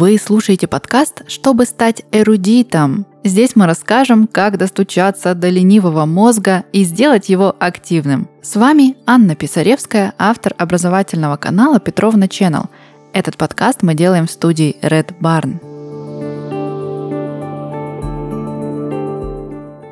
Вы слушаете подкаст «Чтобы стать эрудитом». Здесь мы расскажем, как достучаться до ленивого мозга и сделать его активным. С вами Анна Писаревская, автор образовательного канала Петровна Channel. Этот подкаст мы делаем в студии Red Barn.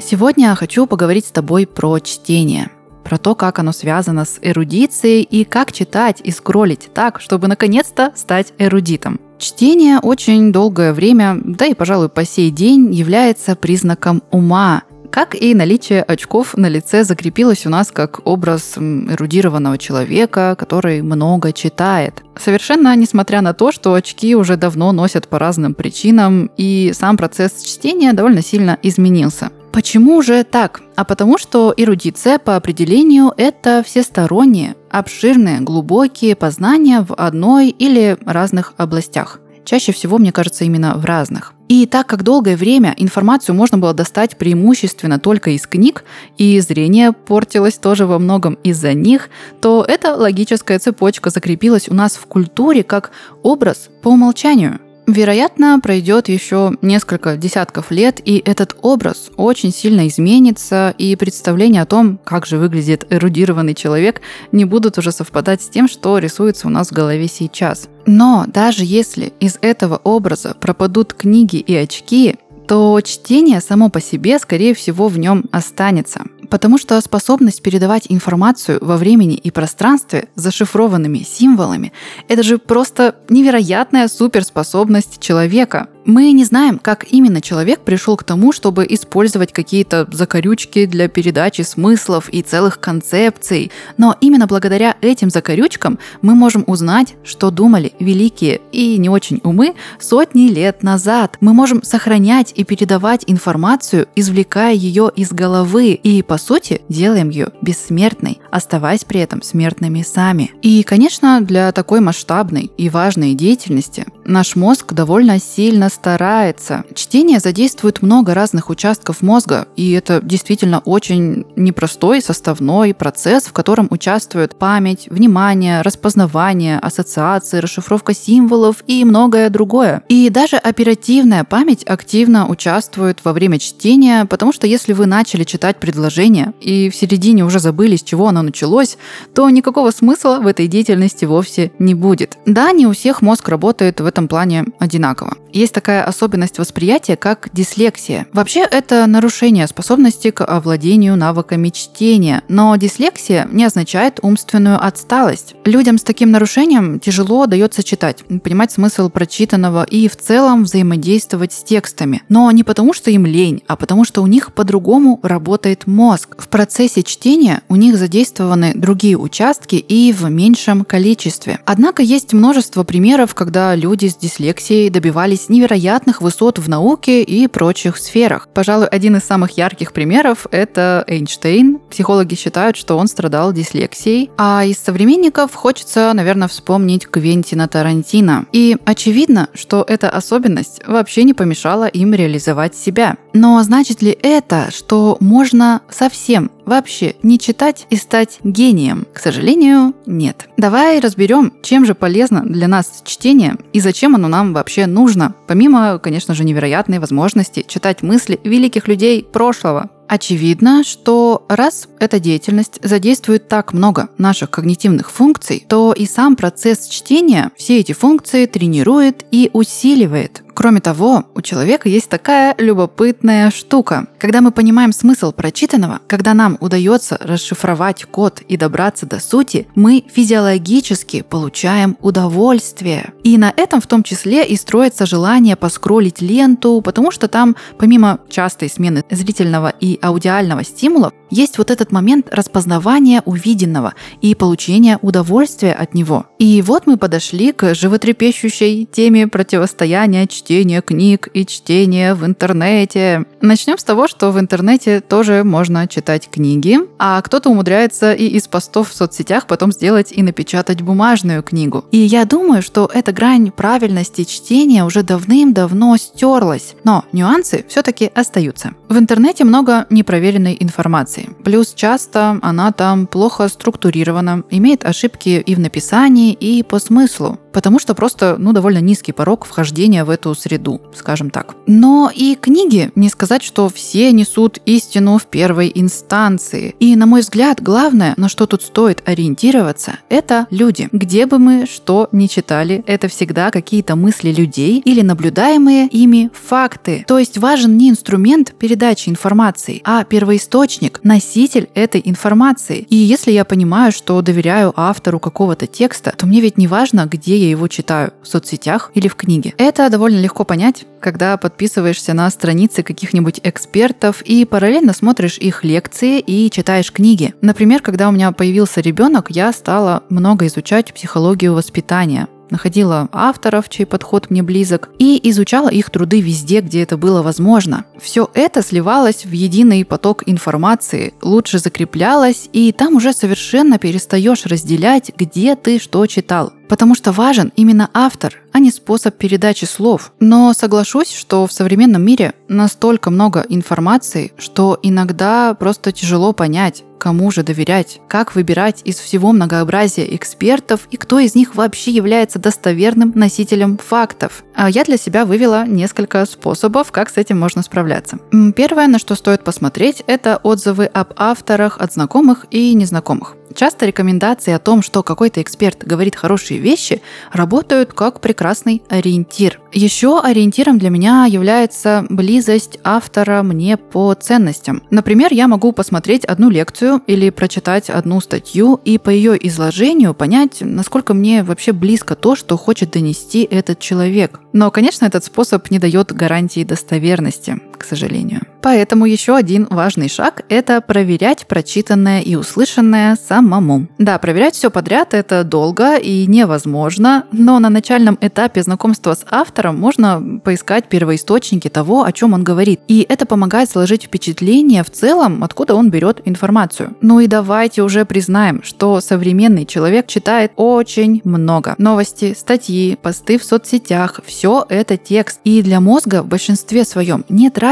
Сегодня я хочу поговорить с тобой про чтение – про то, как оно связано с эрудицией и как читать и скроллить так, чтобы наконец-то стать эрудитом. Чтение очень долгое время, да и, пожалуй, по сей день является признаком ума, как и наличие очков на лице закрепилось у нас как образ эрудированного человека, который много читает. Совершенно несмотря на то, что очки уже давно носят по разным причинам, и сам процесс чтения довольно сильно изменился. Почему же так? А потому что эрудиция по определению это всесторонние, обширные, глубокие познания в одной или разных областях. Чаще всего, мне кажется, именно в разных. И так как долгое время информацию можно было достать преимущественно только из книг, и зрение портилось тоже во многом из-за них, то эта логическая цепочка закрепилась у нас в культуре как образ по умолчанию – Вероятно, пройдет еще несколько десятков лет, и этот образ очень сильно изменится, и представления о том, как же выглядит эрудированный человек, не будут уже совпадать с тем, что рисуется у нас в голове сейчас. Но даже если из этого образа пропадут книги и очки, то чтение само по себе, скорее всего, в нем останется. Потому что способность передавать информацию во времени и пространстве зашифрованными символами – это же просто невероятная суперспособность человека. Мы не знаем, как именно человек пришел к тому, чтобы использовать какие-то закорючки для передачи смыслов и целых концепций, но именно благодаря этим закорючкам мы можем узнать, что думали великие и не очень умы сотни лет назад. Мы можем сохранять и передавать информацию, извлекая ее из головы, и по сути делаем ее бессмертной, оставаясь при этом смертными сами. И, конечно, для такой масштабной и важной деятельности наш мозг довольно сильно старается. Чтение задействует много разных участков мозга, и это действительно очень непростой составной процесс, в котором участвуют память, внимание, распознавание, ассоциации, расшифровка символов и многое другое. И даже оперативная память активно участвует во время чтения, потому что если вы начали читать предложение и в середине уже забыли, с чего оно началось, то никакого смысла в этой деятельности вовсе не будет. Да, не у всех мозг работает в этом плане одинаково. Есть такая особенность восприятия, как дислексия. Вообще это нарушение способности к овладению навыками чтения, но дислексия не означает умственную отсталость. Людям с таким нарушением тяжело дается читать, понимать смысл прочитанного и в целом взаимодействовать с текстами. Но не потому, что им лень, а потому, что у них по-другому работает мозг. В процессе чтения у них задействованы другие участки и в меньшем количестве. Однако есть множество примеров, когда люди с дислексией добивались невероятных высот в науке и прочих сферах. Пожалуй, один из самых ярких примеров — это Эйнштейн. Психологи считают, что он страдал дислексией. А из современников хочется, наверное, вспомнить Квентина Тарантино. И очевидно, что эта особенность вообще не помешала им реализовать себя. Но значит ли это, что можно совсем вообще не читать и стать гением? К сожалению, нет. Давай разберем, чем же полезно для нас чтение и зачем оно нам вообще нужно, помимо, конечно же, невероятной возможности читать мысли великих людей прошлого. Очевидно, что раз эта деятельность задействует так много наших когнитивных функций, то и сам процесс чтения все эти функции тренирует и усиливает. Кроме того, у человека есть такая любопытная штука. Когда мы понимаем смысл прочитанного, когда нам удается расшифровать код и добраться до сути, мы физиологически получаем удовольствие. И на этом в том числе и строится желание поскролить ленту, потому что там, помимо частой смены зрительного и аудиального стимула, есть вот этот момент распознавания увиденного и получения удовольствия от него. И вот мы подошли к животрепещущей теме противостояния чтения книг и чтение в интернете. Начнем с того, что в интернете тоже можно читать книги, а кто-то умудряется и из постов в соцсетях потом сделать и напечатать бумажную книгу. И я думаю, что эта грань правильности чтения уже давным-давно стерлась. Но нюансы все-таки остаются. В интернете много непроверенной информации. Плюс часто она там плохо структурирована, имеет ошибки и в написании, и по смыслу потому что просто, ну, довольно низкий порог вхождения в эту среду, скажем так. Но и книги, не сказать, что все несут истину в первой инстанции. И, на мой взгляд, главное, на что тут стоит ориентироваться, это люди. Где бы мы что ни читали, это всегда какие-то мысли людей или наблюдаемые ими факты. То есть важен не инструмент передачи информации, а первоисточник, носитель этой информации. И если я понимаю, что доверяю автору какого-то текста, то мне ведь не важно, где я его читаю в соцсетях или в книге. Это довольно легко понять, когда подписываешься на страницы каких-нибудь экспертов и параллельно смотришь их лекции и читаешь книги. Например, когда у меня появился ребенок, я стала много изучать психологию воспитания находила авторов, чей подход мне близок, и изучала их труды везде, где это было возможно. Все это сливалось в единый поток информации, лучше закреплялось, и там уже совершенно перестаешь разделять, где ты что читал. Потому что важен именно автор, а не способ передачи слов. Но соглашусь, что в современном мире настолько много информации, что иногда просто тяжело понять, Кому же доверять? Как выбирать из всего многообразия экспертов и кто из них вообще является достоверным носителем фактов? А я для себя вывела несколько способов, как с этим можно справляться. Первое, на что стоит посмотреть, это отзывы об авторах от знакомых и незнакомых. Часто рекомендации о том, что какой-то эксперт говорит хорошие вещи, работают как прекрасный ориентир. Еще ориентиром для меня является близость автора мне по ценностям. Например, я могу посмотреть одну лекцию или прочитать одну статью и по ее изложению понять, насколько мне вообще близко то, что хочет донести этот человек. Но, конечно, этот способ не дает гарантии достоверности, к сожалению. Поэтому еще один важный шаг – это проверять прочитанное и услышанное самому. Да, проверять все подряд – это долго и невозможно, но на начальном этапе знакомства с автором можно поискать первоисточники того, о чем он говорит. И это помогает сложить впечатление в целом, откуда он берет информацию. Ну и давайте уже признаем, что современный человек читает очень много. Новости, статьи, посты в соцсетях – все это текст. И для мозга в большинстве своем нет разницы,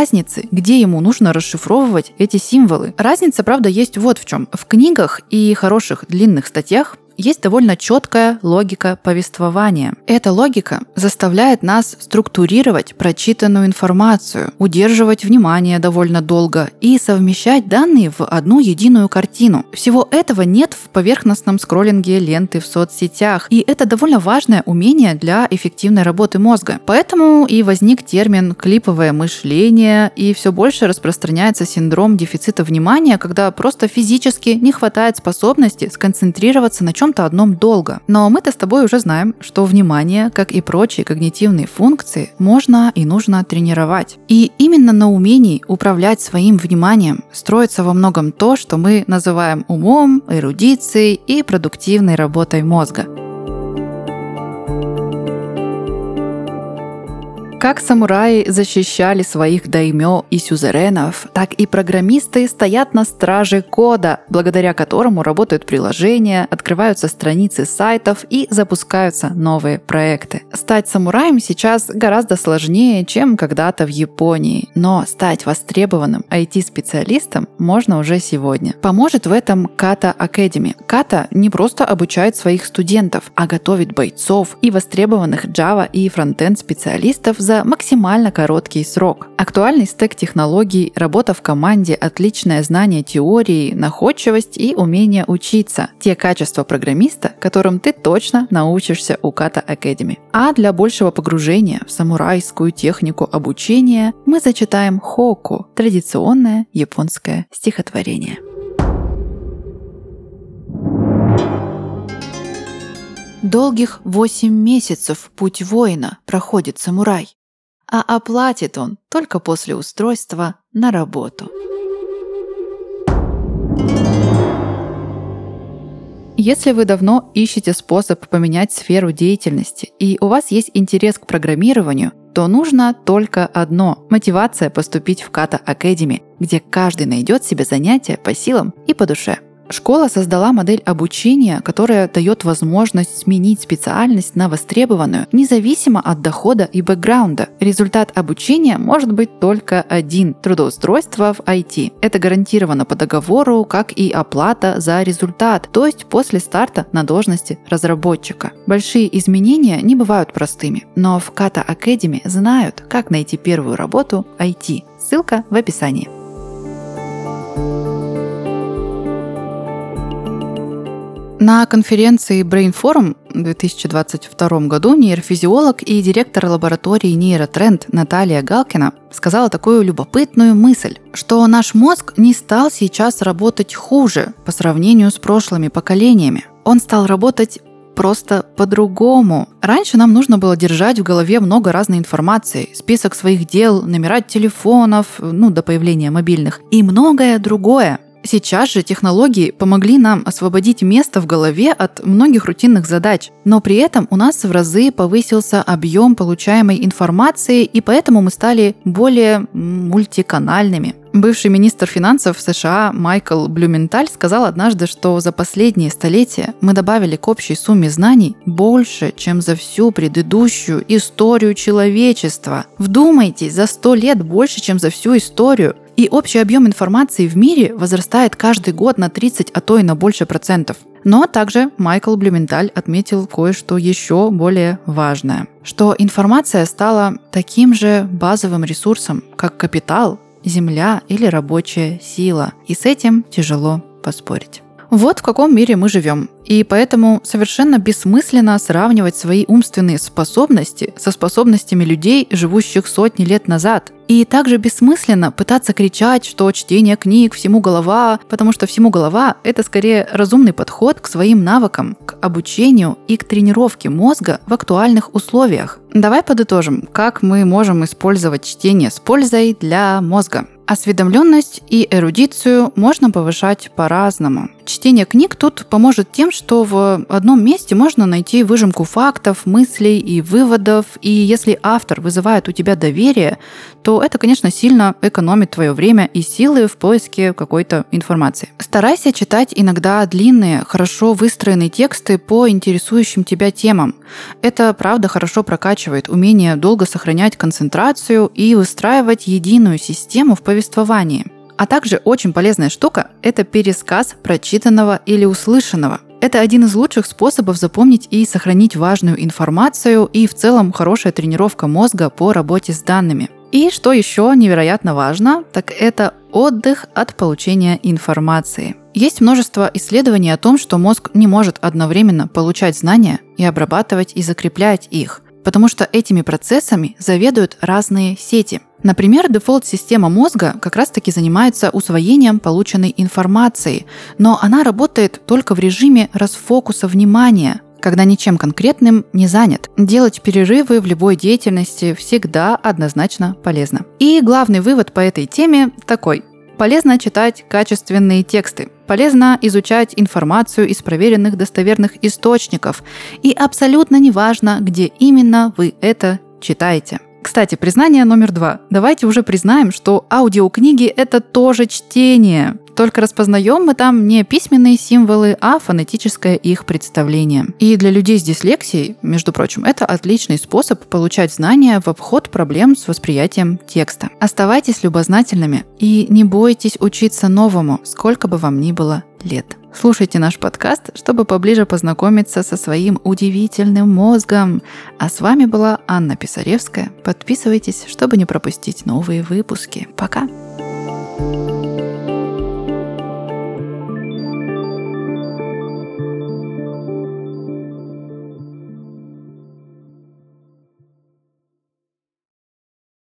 где ему нужно расшифровывать эти символы. Разница, правда, есть вот в чем. В книгах и хороших длинных статьях есть довольно четкая логика повествования. Эта логика заставляет нас структурировать прочитанную информацию, удерживать внимание довольно долго и совмещать данные в одну единую картину. Всего этого нет в поверхностном скроллинге ленты в соцсетях, и это довольно важное умение для эффективной работы мозга. Поэтому и возник термин клиповое мышление, и все больше распространяется синдром дефицита внимания, когда просто физически не хватает способности сконцентрироваться на чем чем-то одном долго. Но мы-то с тобой уже знаем, что внимание, как и прочие когнитивные функции, можно и нужно тренировать. И именно на умении управлять своим вниманием строится во многом то, что мы называем умом, эрудицией и продуктивной работой мозга. Как самураи защищали своих даймё и сюзеренов, так и программисты стоят на страже кода, благодаря которому работают приложения, открываются страницы сайтов и запускаются новые проекты. Стать самураем сейчас гораздо сложнее, чем когда-то в Японии, но стать востребованным IT-специалистом можно уже сегодня. Поможет в этом Kata Academy. Kata не просто обучает своих студентов, а готовит бойцов и востребованных Java и фронтенд специалистов за за максимально короткий срок. Актуальный стек технологий, работа в команде, отличное знание теории, находчивость и умение учиться. Те качества программиста, которым ты точно научишься у Kata Academy. А для большего погружения в самурайскую технику обучения мы зачитаем хоку – традиционное японское стихотворение. Долгих восемь месяцев путь воина проходит самурай а оплатит он только после устройства на работу. Если вы давно ищете способ поменять сферу деятельности и у вас есть интерес к программированию, то нужно только одно – мотивация поступить в Kata Academy, где каждый найдет себе занятие по силам и по душе. Школа создала модель обучения, которая дает возможность сменить специальность на востребованную, независимо от дохода и бэкграунда. Результат обучения может быть только один – трудоустройство в IT. Это гарантировано по договору, как и оплата за результат, то есть после старта на должности разработчика. Большие изменения не бывают простыми, но в Kata Academy знают, как найти первую работу IT. Ссылка в описании. На конференции Brain Forum в 2022 году нейрофизиолог и директор лаборатории нейротренд Наталья Галкина сказала такую любопытную мысль, что наш мозг не стал сейчас работать хуже по сравнению с прошлыми поколениями. Он стал работать просто по-другому. Раньше нам нужно было держать в голове много разной информации, список своих дел, номера телефонов, ну, до появления мобильных и многое другое. Сейчас же технологии помогли нам освободить место в голове от многих рутинных задач, но при этом у нас в разы повысился объем получаемой информации, и поэтому мы стали более мультиканальными. Бывший министр финансов США Майкл Блюменталь сказал однажды, что за последние столетия мы добавили к общей сумме знаний больше, чем за всю предыдущую историю человечества. Вдумайтесь, за сто лет больше, чем за всю историю. И общий объем информации в мире возрастает каждый год на 30, а то и на больше процентов. Но также Майкл Блюменталь отметил кое-что еще более важное, что информация стала таким же базовым ресурсом, как капитал, земля или рабочая сила. И с этим тяжело поспорить. Вот в каком мире мы живем. И поэтому совершенно бессмысленно сравнивать свои умственные способности со способностями людей, живущих сотни лет назад. И также бессмысленно пытаться кричать, что чтение книг всему голова, потому что всему голова – это скорее разумный подход к своим навыкам, к обучению и к тренировке мозга в актуальных условиях. Давай подытожим, как мы можем использовать чтение с пользой для мозга. Осведомленность и эрудицию можно повышать по-разному. Чтение книг тут поможет тем, что в одном месте можно найти выжимку фактов, мыслей и выводов, и если автор вызывает у тебя доверие, то это, конечно, сильно экономит твое время и силы в поиске какой-то информации. Старайся читать иногда длинные, хорошо выстроенные тексты по интересующим тебя темам. Это, правда, хорошо прокачивает умение долго сохранять концентрацию и выстраивать единую систему в повествовании. А также очень полезная штука – это пересказ прочитанного или услышанного. Это один из лучших способов запомнить и сохранить важную информацию и в целом хорошая тренировка мозга по работе с данными. И что еще невероятно важно, так это отдых от получения информации. Есть множество исследований о том, что мозг не может одновременно получать знания и обрабатывать и закреплять их, потому что этими процессами заведуют разные сети – Например, дефолт-система мозга как раз-таки занимается усвоением полученной информации, но она работает только в режиме расфокуса внимания, когда ничем конкретным не занят. Делать перерывы в любой деятельности всегда однозначно полезно. И главный вывод по этой теме такой. Полезно читать качественные тексты. Полезно изучать информацию из проверенных достоверных источников. И абсолютно неважно, где именно вы это читаете. Кстати, признание номер два. Давайте уже признаем, что аудиокниги — это тоже чтение. Только распознаем мы там не письменные символы, а фонетическое их представление. И для людей с дислексией, между прочим, это отличный способ получать знания в обход проблем с восприятием текста. Оставайтесь любознательными и не бойтесь учиться новому, сколько бы вам ни было лет. Слушайте наш подкаст, чтобы поближе познакомиться со своим удивительным мозгом. А с вами была Анна Писаревская. Подписывайтесь, чтобы не пропустить новые выпуски. Пока!